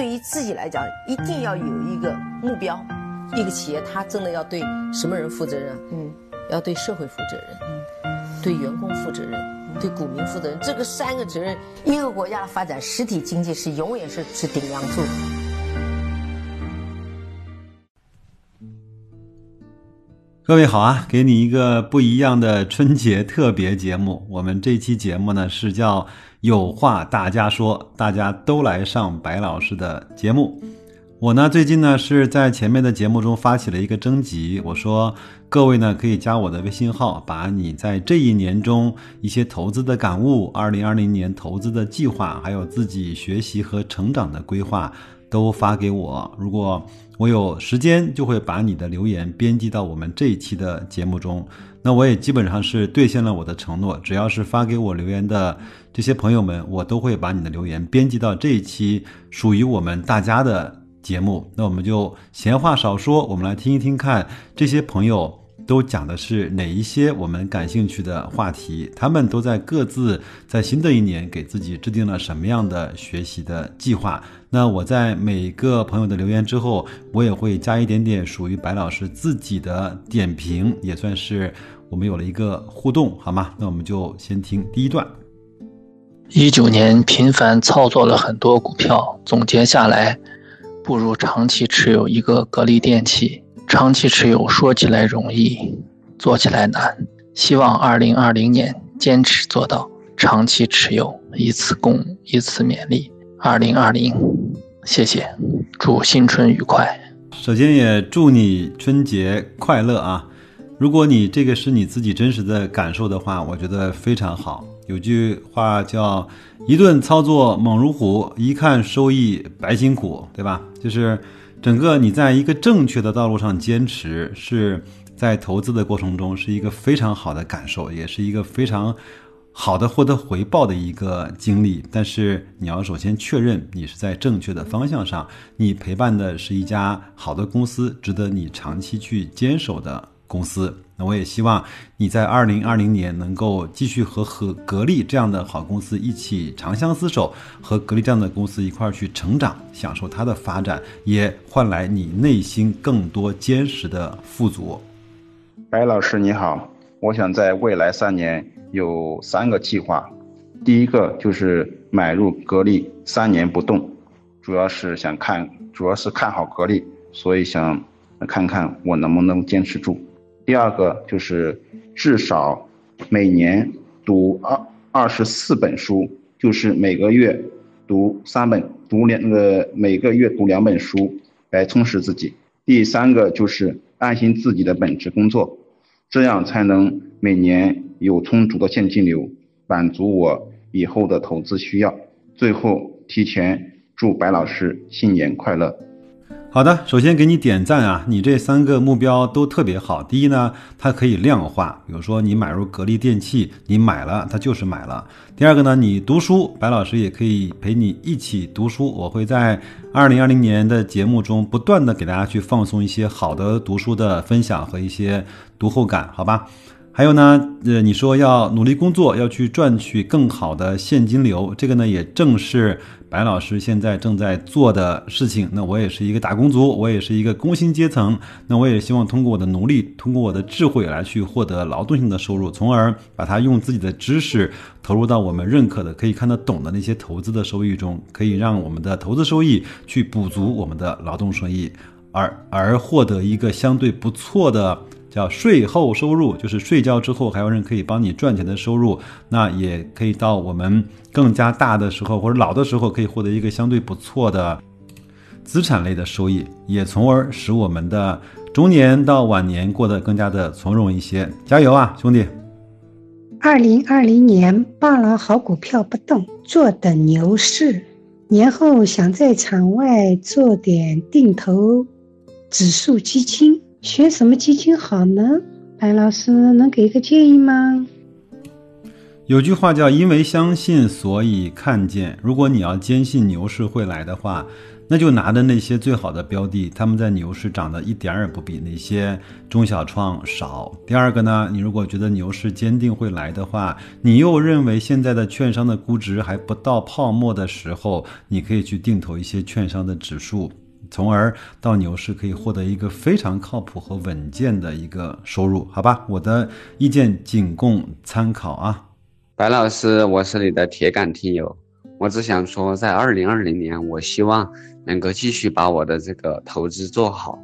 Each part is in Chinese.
对于自己来讲，一定要有一个目标。一个企业，它真的要对什么人负责任？嗯，要对社会负责任，嗯，对员工负责任，对股民负责任。这个三个责任，一个国家的发展，实体经济是永远是是顶梁柱。各位好啊，给你一个不一样的春节特别节目。我们这期节目呢是叫“有话大家说”，大家都来上白老师的节目。我呢最近呢是在前面的节目中发起了一个征集，我说各位呢可以加我的微信号，把你在这一年中一些投资的感悟、二零二零年投资的计划，还有自己学习和成长的规划都发给我。如果我有时间就会把你的留言编辑到我们这一期的节目中。那我也基本上是兑现了我的承诺，只要是发给我留言的这些朋友们，我都会把你的留言编辑到这一期属于我们大家的节目。那我们就闲话少说，我们来听一听看这些朋友。都讲的是哪一些我们感兴趣的话题？他们都在各自在新的一年给自己制定了什么样的学习的计划？那我在每个朋友的留言之后，我也会加一点点属于白老师自己的点评，也算是我们有了一个互动，好吗？那我们就先听第一段。一九年频繁操作了很多股票，总结下来，不如长期持有一个格力电器。长期持有说起来容易，做起来难。希望二零二零年坚持做到长期持有，以此共以此勉励二零二零。谢谢，祝新春愉快。首先也祝你春节快乐啊！如果你这个是你自己真实的感受的话，我觉得非常好。有句话叫“一顿操作猛如虎，一看收益白辛苦”，对吧？就是。整个你在一个正确的道路上坚持，是在投资的过程中是一个非常好的感受，也是一个非常好的获得回报的一个经历。但是你要首先确认你是在正确的方向上，你陪伴的是一家好的公司，值得你长期去坚守的。公司，那我也希望你在二零二零年能够继续和和格力这样的好公司一起长相厮守，和格力这样的公司一块儿去成长，享受它的发展，也换来你内心更多坚实的富足。白老师你好，我想在未来三年有三个计划，第一个就是买入格力三年不动，主要是想看，主要是看好格力，所以想看看我能不能坚持住。第二个就是至少每年读二二十四本书，就是每个月读三本，读两呃每个月读两本书来充实自己。第三个就是安心自己的本职工作，这样才能每年有充足的现金流，满足我以后的投资需要。最后提前祝白老师新年快乐。好的，首先给你点赞啊！你这三个目标都特别好。第一呢，它可以量化，比如说你买入格力电器，你买了它就是买了。第二个呢，你读书，白老师也可以陪你一起读书。我会在二零二零年的节目中不断的给大家去放送一些好的读书的分享和一些读后感，好吧？还有呢，呃，你说要努力工作，要去赚取更好的现金流，这个呢也正是白老师现在正在做的事情。那我也是一个打工族，我也是一个工薪阶层，那我也希望通过我的努力，通过我的智慧来去获得劳动性的收入，从而把它用自己的知识投入到我们认可的、可以看得懂的那些投资的收益中，可以让我们的投资收益去补足我们的劳动收益，而而获得一个相对不错的。叫税后收入，就是睡觉之后还有人可以帮你赚钱的收入，那也可以到我们更加大的时候或者老的时候，可以获得一个相对不错的资产类的收益，也从而使我们的中年到晚年过得更加的从容一些。加油啊，兄弟！二零二零年抱了好股票不动，坐等牛市。年后想在场外做点定投指数基金。选什么基金好呢？白老师能给一个建议吗？有句话叫“因为相信，所以看见”。如果你要坚信牛市会来的话，那就拿着那些最好的标的，他们在牛市涨得一点儿也不比那些中小创少。第二个呢，你如果觉得牛市坚定会来的话，你又认为现在的券商的估值还不到泡沫的时候，你可以去定投一些券商的指数，从而到牛市可以获得一个非常靠谱和稳健的一个收入，好吧？我的意见仅供参考啊。白老师，我是你的铁杆听友。我只想说，在二零二零年，我希望能够继续把我的这个投资做好。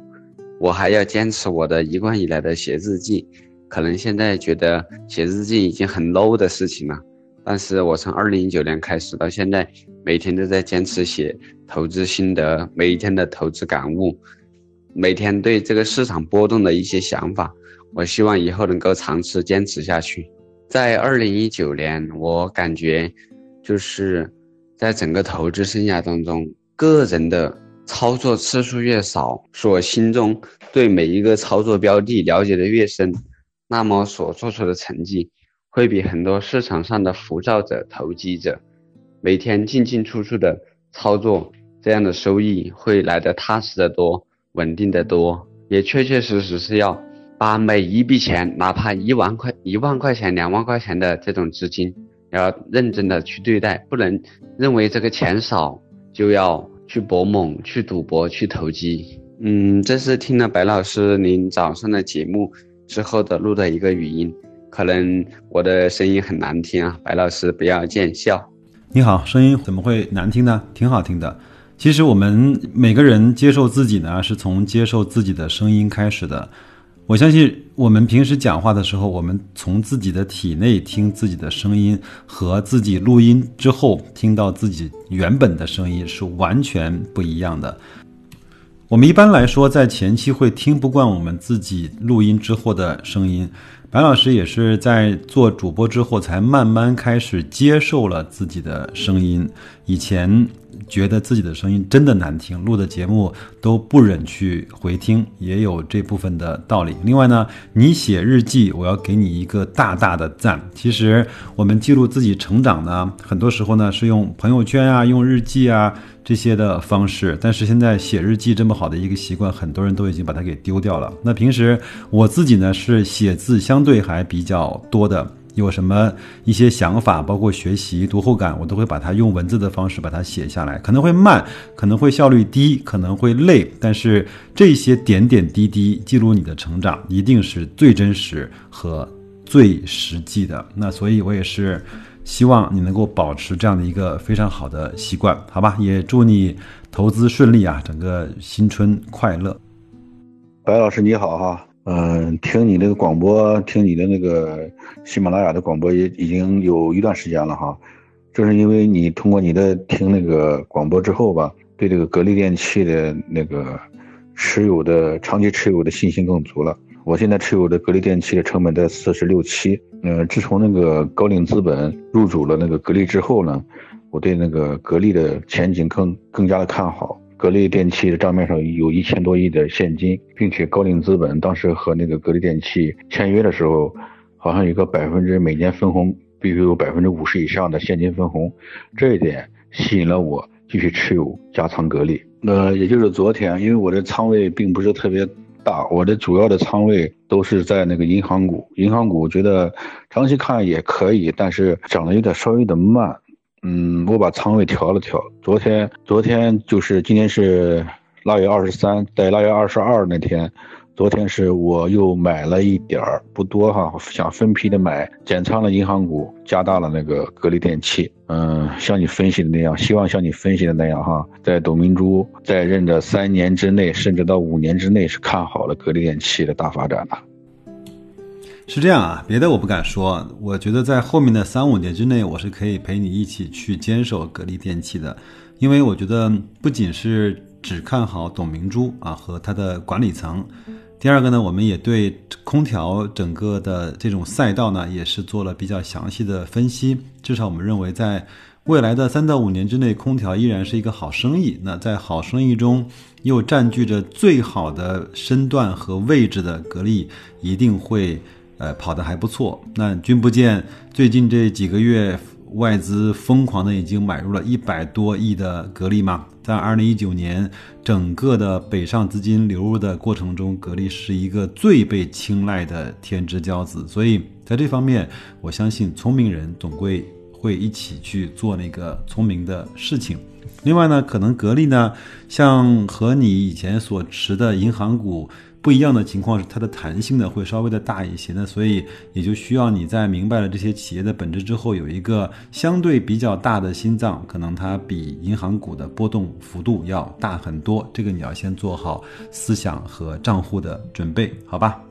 我还要坚持我的一贯以来的写日记。可能现在觉得写日记已经很 low 的事情了，但是我从二零一九年开始到现在，每天都在坚持写投资心得，每一天的投资感悟，每天对这个市场波动的一些想法。我希望以后能够长期坚持下去。在二零一九年，我感觉就是。在整个投资生涯当中，个人的操作次数越少，所心中对每一个操作标的了解的越深，那么所做出的成绩会比很多市场上的浮躁者、投机者每天进进出出的操作这样的收益会来的踏实的多、稳定的多。也确确实实是要把每一笔钱，哪怕一万块、一万块钱、两万块钱的这种资金。要认真的去对待，不能认为这个钱少就要去搏猛、去赌博、去投机。嗯，这是听了白老师您早上的节目之后的录的一个语音，可能我的声音很难听啊，白老师不要见笑。你好，声音怎么会难听呢？挺好听的。其实我们每个人接受自己呢，是从接受自己的声音开始的。我相信我们平时讲话的时候，我们从自己的体内听自己的声音，和自己录音之后听到自己原本的声音是完全不一样的。我们一般来说在前期会听不惯我们自己录音之后的声音，白老师也是在做主播之后才慢慢开始接受了自己的声音，以前。觉得自己的声音真的难听，录的节目都不忍去回听，也有这部分的道理。另外呢，你写日记，我要给你一个大大的赞。其实我们记录自己成长呢，很多时候呢是用朋友圈啊、用日记啊这些的方式，但是现在写日记这么好的一个习惯，很多人都已经把它给丢掉了。那平时我自己呢是写字相对还比较多的。有什么一些想法，包括学习读后感，我都会把它用文字的方式把它写下来。可能会慢，可能会效率低，可能会累，但是这些点点滴滴记录你的成长，一定是最真实和最实际的。那所以，我也是希望你能够保持这样的一个非常好的习惯，好吧？也祝你投资顺利啊，整个新春快乐。白老师你好哈。嗯，听你那个广播，听你的那个喜马拉雅的广播也已经有一段时间了哈。正是因为你通过你的听那个广播之后吧，对这个格力电器的那个持有的长期持有的信心更足了。我现在持有的格力电器的成本在四十六七。嗯，自从那个高瓴资本入主了那个格力之后呢，我对那个格力的前景更更加的看好。格力电器的账面上有一千多亿的现金，并且高瓴资本当时和那个格力电器签约的时候，好像有个百分之每年分红必须有百分之五十以上的现金分红，这一点吸引了我继续持有加仓格力。那也就是昨天，因为我的仓位并不是特别大，我的主要的仓位都是在那个银行股，银行股我觉得长期看也可以，但是涨得有点稍微的慢。嗯，我把仓位调了调。昨天，昨天就是今天是腊月二十三，在腊月二十二那天，昨天是我又买了一点儿，不多哈，想分批的买，减仓了银行股，加大了那个格力电器。嗯，像你分析的那样，希望像你分析的那样哈，在董明珠在任的三年之内，甚至到五年之内，是看好了格力电器的大发展的。是这样啊，别的我不敢说。我觉得在后面的三五年之内，我是可以陪你一起去坚守格力电器的，因为我觉得不仅是只看好董明珠啊和他的管理层，第二个呢，我们也对空调整个的这种赛道呢，也是做了比较详细的分析。至少我们认为，在未来的三到五年之内，空调依然是一个好生意。那在好生意中，又占据着最好的身段和位置的格力，一定会。呃，跑得还不错。那君不见最近这几个月外资疯狂的已经买入了一百多亿的格力吗？在二零一九年整个的北上资金流入的过程中，格力是一个最被青睐的天之骄子。所以在这方面，我相信聪明人总归会一起去做那个聪明的事情。另外呢，可能格力呢，像和你以前所持的银行股不一样的情况是，它的弹性呢会稍微的大一些。那所以也就需要你在明白了这些企业的本质之后，有一个相对比较大的心脏，可能它比银行股的波动幅度要大很多。这个你要先做好思想和账户的准备，好吧？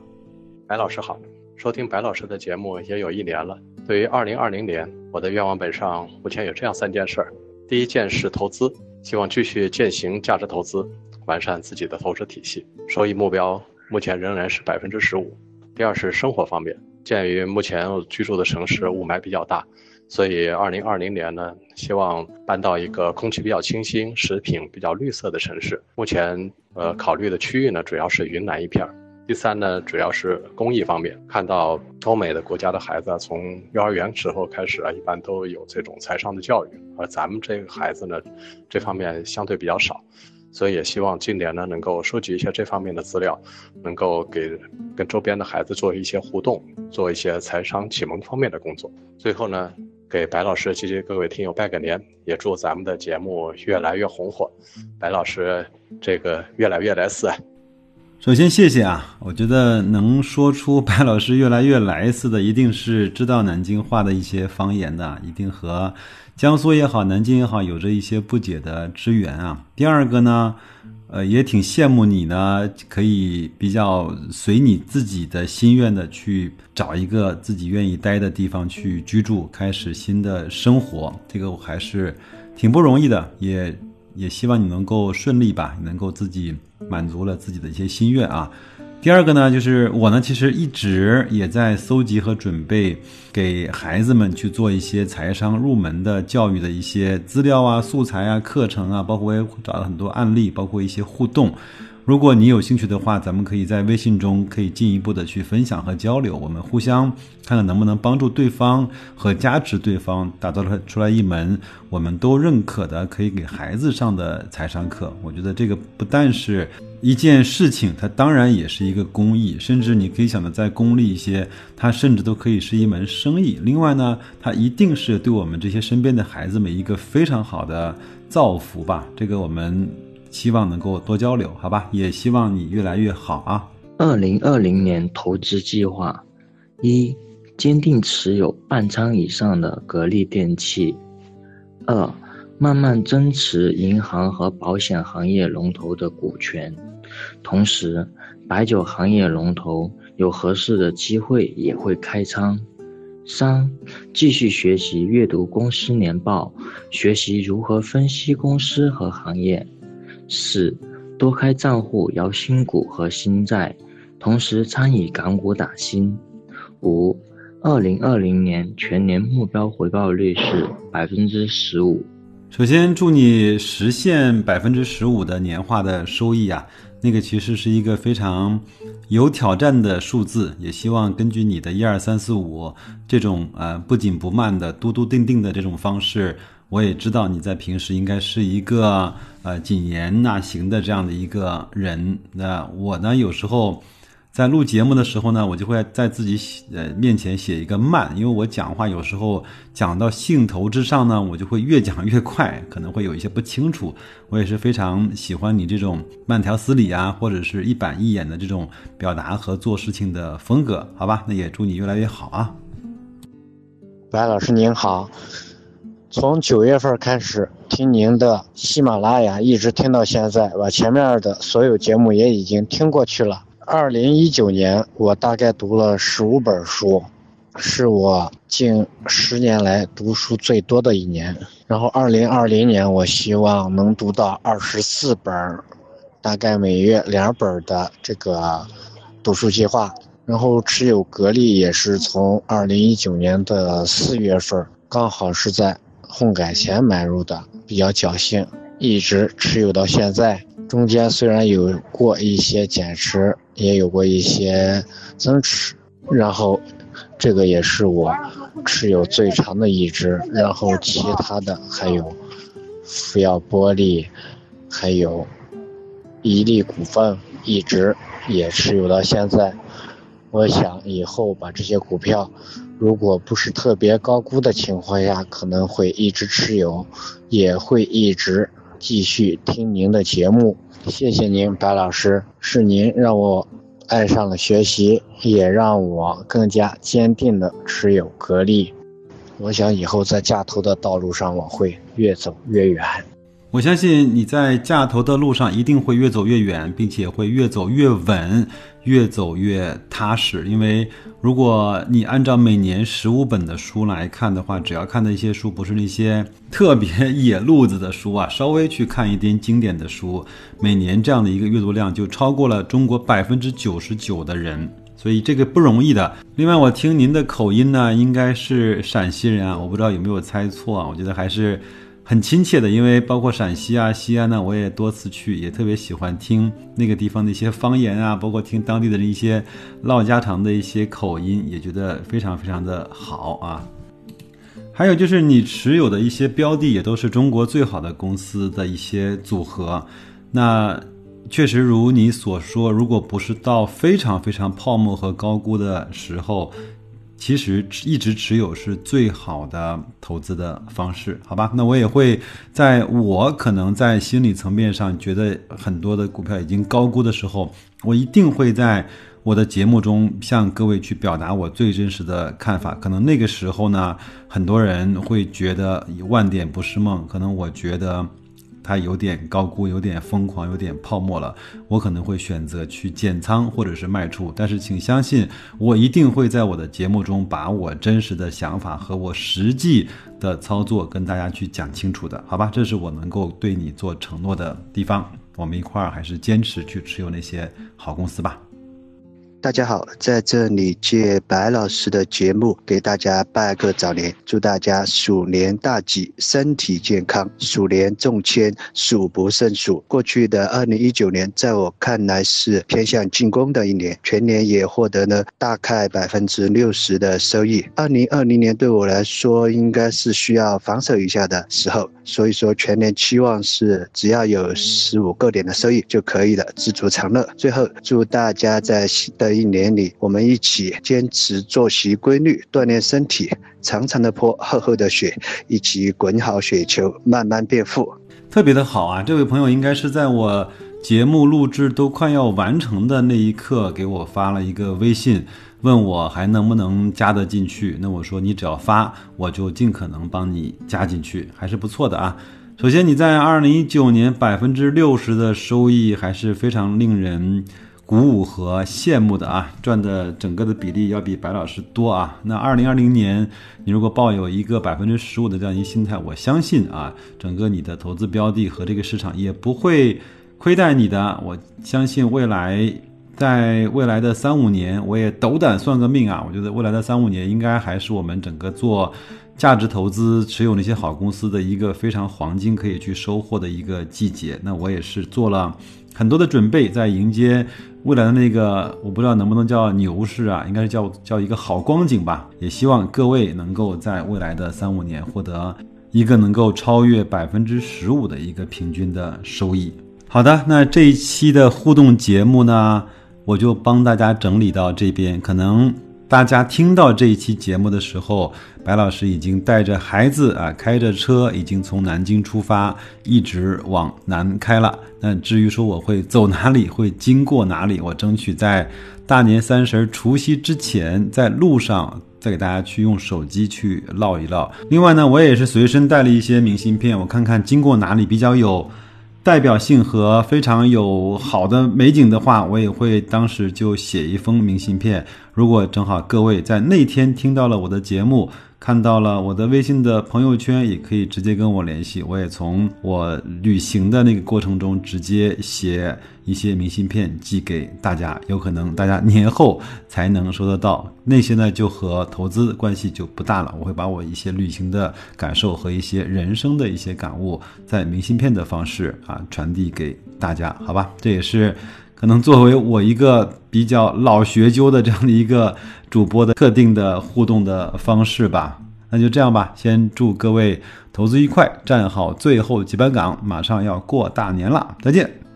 白老师好，收听白老师的节目也有一年了。对于二零二零年，我的愿望本上目前有这样三件事儿。第一件是投资，希望继续践行价值投资，完善自己的投资体系，收益目标目前仍然是百分之十五。第二是生活方面，鉴于目前居住的城市雾霾比较大，所以二零二零年呢，希望搬到一个空气比较清新、食品比较绿色的城市。目前呃考虑的区域呢，主要是云南一片儿。第三呢，主要是公益方面，看到欧美的国家的孩子从幼儿园时候开始啊，一般都有这种财商的教育，而咱们这个孩子呢，这方面相对比较少，所以也希望今年呢能够收集一些这方面的资料，能够给跟周边的孩子做一些互动，做一些财商启蒙方面的工作。最后呢，给白老师及其各位听友拜个年，也祝咱们的节目越来越红火，白老师这个越来越来似。首先，谢谢啊！我觉得能说出白老师越来越来似的，一定是知道南京话的一些方言的，一定和江苏也好、南京也好有着一些不解的之缘啊。第二个呢，呃，也挺羡慕你呢，可以比较随你自己的心愿的去找一个自己愿意待的地方去居住，开始新的生活。这个我还是挺不容易的，也。也希望你能够顺利吧，能够自己满足了自己的一些心愿啊。第二个呢，就是我呢，其实一直也在搜集和准备给孩子们去做一些财商入门的教育的一些资料啊、素材啊、课程啊，包括我也找了很多案例，包括一些互动。如果你有兴趣的话，咱们可以在微信中可以进一步的去分享和交流，我们互相看看能不能帮助对方和加持对方，打造出出来一门我们都认可的可以给孩子上的财商课。我觉得这个不但是一件事情，它当然也是一个公益，甚至你可以想的再功利一些，它甚至都可以是一门生意。另外呢，它一定是对我们这些身边的孩子们一个非常好的造福吧。这个我们。希望能够多交流，好吧？也希望你越来越好啊！二零二零年投资计划：一、坚定持有半仓以上的格力电器；二、慢慢增持银行和保险行业龙头的股权，同时白酒行业龙头有合适的机会也会开仓；三、继续学习阅读公司年报，学习如何分析公司和行业。四，多开账户摇新股和新债，同时参与港股打新。五，二零二零年全年目标回报率是百分之十五。首先祝你实现百分之十五的年化的收益啊！那个其实是一个非常有挑战的数字，也希望根据你的一二三四五这种呃不紧不慢的笃笃定定的这种方式。我也知道你在平时应该是一个呃谨言那行的这样的一个人。那我呢，有时候在录节目的时候呢，我就会在自己呃面前写一个慢，因为我讲话有时候讲到兴头之上呢，我就会越讲越快，可能会有一些不清楚。我也是非常喜欢你这种慢条斯理啊，或者是一板一眼的这种表达和做事情的风格，好吧？那也祝你越来越好啊。白老师您好。从九月份开始听您的喜马拉雅，一直听到现在，把前面的所有节目也已经听过去了。二零一九年，我大概读了十五本书，是我近十年来读书最多的一年。然后二零二零年，我希望能读到二十四本，大概每月两本的这个读书计划。然后持有格力也是从二零一九年的四月份，刚好是在。混改前买入的比较侥幸，一直持有到现在。中间虽然有过一些减持，也有过一些增持。然后这个也是我持有最长的一只，然后其他的还有福耀玻璃，还有伊利股份，一直也持有到现在。我想以后把这些股票，如果不是特别高估的情况下，可能会一直持有，也会一直继续听您的节目。谢谢您，白老师，是您让我爱上了学习，也让我更加坚定的持有格力。我想以后在价投的道路上，我会越走越远。我相信你在价投的路上一定会越走越远，并且会越走越稳，越走越踏实。因为如果你按照每年十五本的书来看的话，只要看的一些书不是那些特别野路子的书啊，稍微去看一点经典的书，每年这样的一个阅读量就超过了中国百分之九十九的人，所以这个不容易的。另外，我听您的口音呢，应该是陕西人啊，我不知道有没有猜错啊，我觉得还是。很亲切的，因为包括陕西啊、西安呢，我也多次去，也特别喜欢听那个地方的一些方言啊，包括听当地的人一些唠家常的一些口音，也觉得非常非常的好啊。还有就是你持有的一些标的，也都是中国最好的公司的一些组合。那确实如你所说，如果不是到非常非常泡沫和高估的时候。其实一直持有是最好的投资的方式，好吧？那我也会在我可能在心理层面上觉得很多的股票已经高估的时候，我一定会在我的节目中向各位去表达我最真实的看法。可能那个时候呢，很多人会觉得万点不是梦，可能我觉得。它有点高估，有点疯狂，有点泡沫了。我可能会选择去减仓或者是卖出，但是请相信我一定会在我的节目中把我真实的想法和我实际的操作跟大家去讲清楚的，好吧？这是我能够对你做承诺的地方。我们一块儿还是坚持去持有那些好公司吧。大家好，在这里借白老师的节目给大家拜个早年，祝大家鼠年大吉，身体健康，鼠年中签，数不胜数。过去的二零一九年，在我看来是偏向进攻的一年，全年也获得了大概百分之六十的收益。二零二零年对我来说，应该是需要防守一下的时候，所以说全年期望是只要有十五个点的收益就可以了，知足常乐。最后祝大家在新的一年里，我们一起坚持作息规律，锻炼身体，长长的坡，厚厚的雪，一起滚好雪球，慢慢变富。特别的好啊！这位朋友应该是在我节目录制都快要完成的那一刻给我发了一个微信，问我还能不能加得进去。那我说你只要发，我就尽可能帮你加进去，还是不错的啊。首先你在二零一九年百分之六十的收益，还是非常令人。鼓舞和羡慕的啊，赚的整个的比例要比白老师多啊。那二零二零年，你如果抱有一个百分之十五的这样一个心态，我相信啊，整个你的投资标的和这个市场也不会亏待你的。我相信未来，在未来的三五年，我也斗胆算个命啊，我觉得未来的三五年应该还是我们整个做价值投资、持有那些好公司的一个非常黄金可以去收获的一个季节。那我也是做了。很多的准备在迎接未来的那个，我不知道能不能叫牛市啊，应该是叫叫一个好光景吧。也希望各位能够在未来的三五年获得一个能够超越百分之十五的一个平均的收益。好的，那这一期的互动节目呢，我就帮大家整理到这边，可能。大家听到这一期节目的时候，白老师已经带着孩子啊，开着车，已经从南京出发，一直往南开了。那至于说我会走哪里，会经过哪里，我争取在大年三十除夕之前，在路上再给大家去用手机去唠一唠。另外呢，我也是随身带了一些明信片，我看看经过哪里比较有。代表性和非常有好的美景的话，我也会当时就写一封明信片。如果正好各位在那天听到了我的节目。看到了我的微信的朋友圈，也可以直接跟我联系。我也从我旅行的那个过程中直接写一些明信片寄给大家，有可能大家年后才能收得到。那些呢就和投资关系就不大了。我会把我一些旅行的感受和一些人生的一些感悟，在明信片的方式啊传递给大家，好吧？这也是。可能作为我一个比较老学究的这样的一个主播的特定的互动的方式吧。那就这样吧，先祝各位投资愉快，站好最后几班岗，马上要过大年了，再见。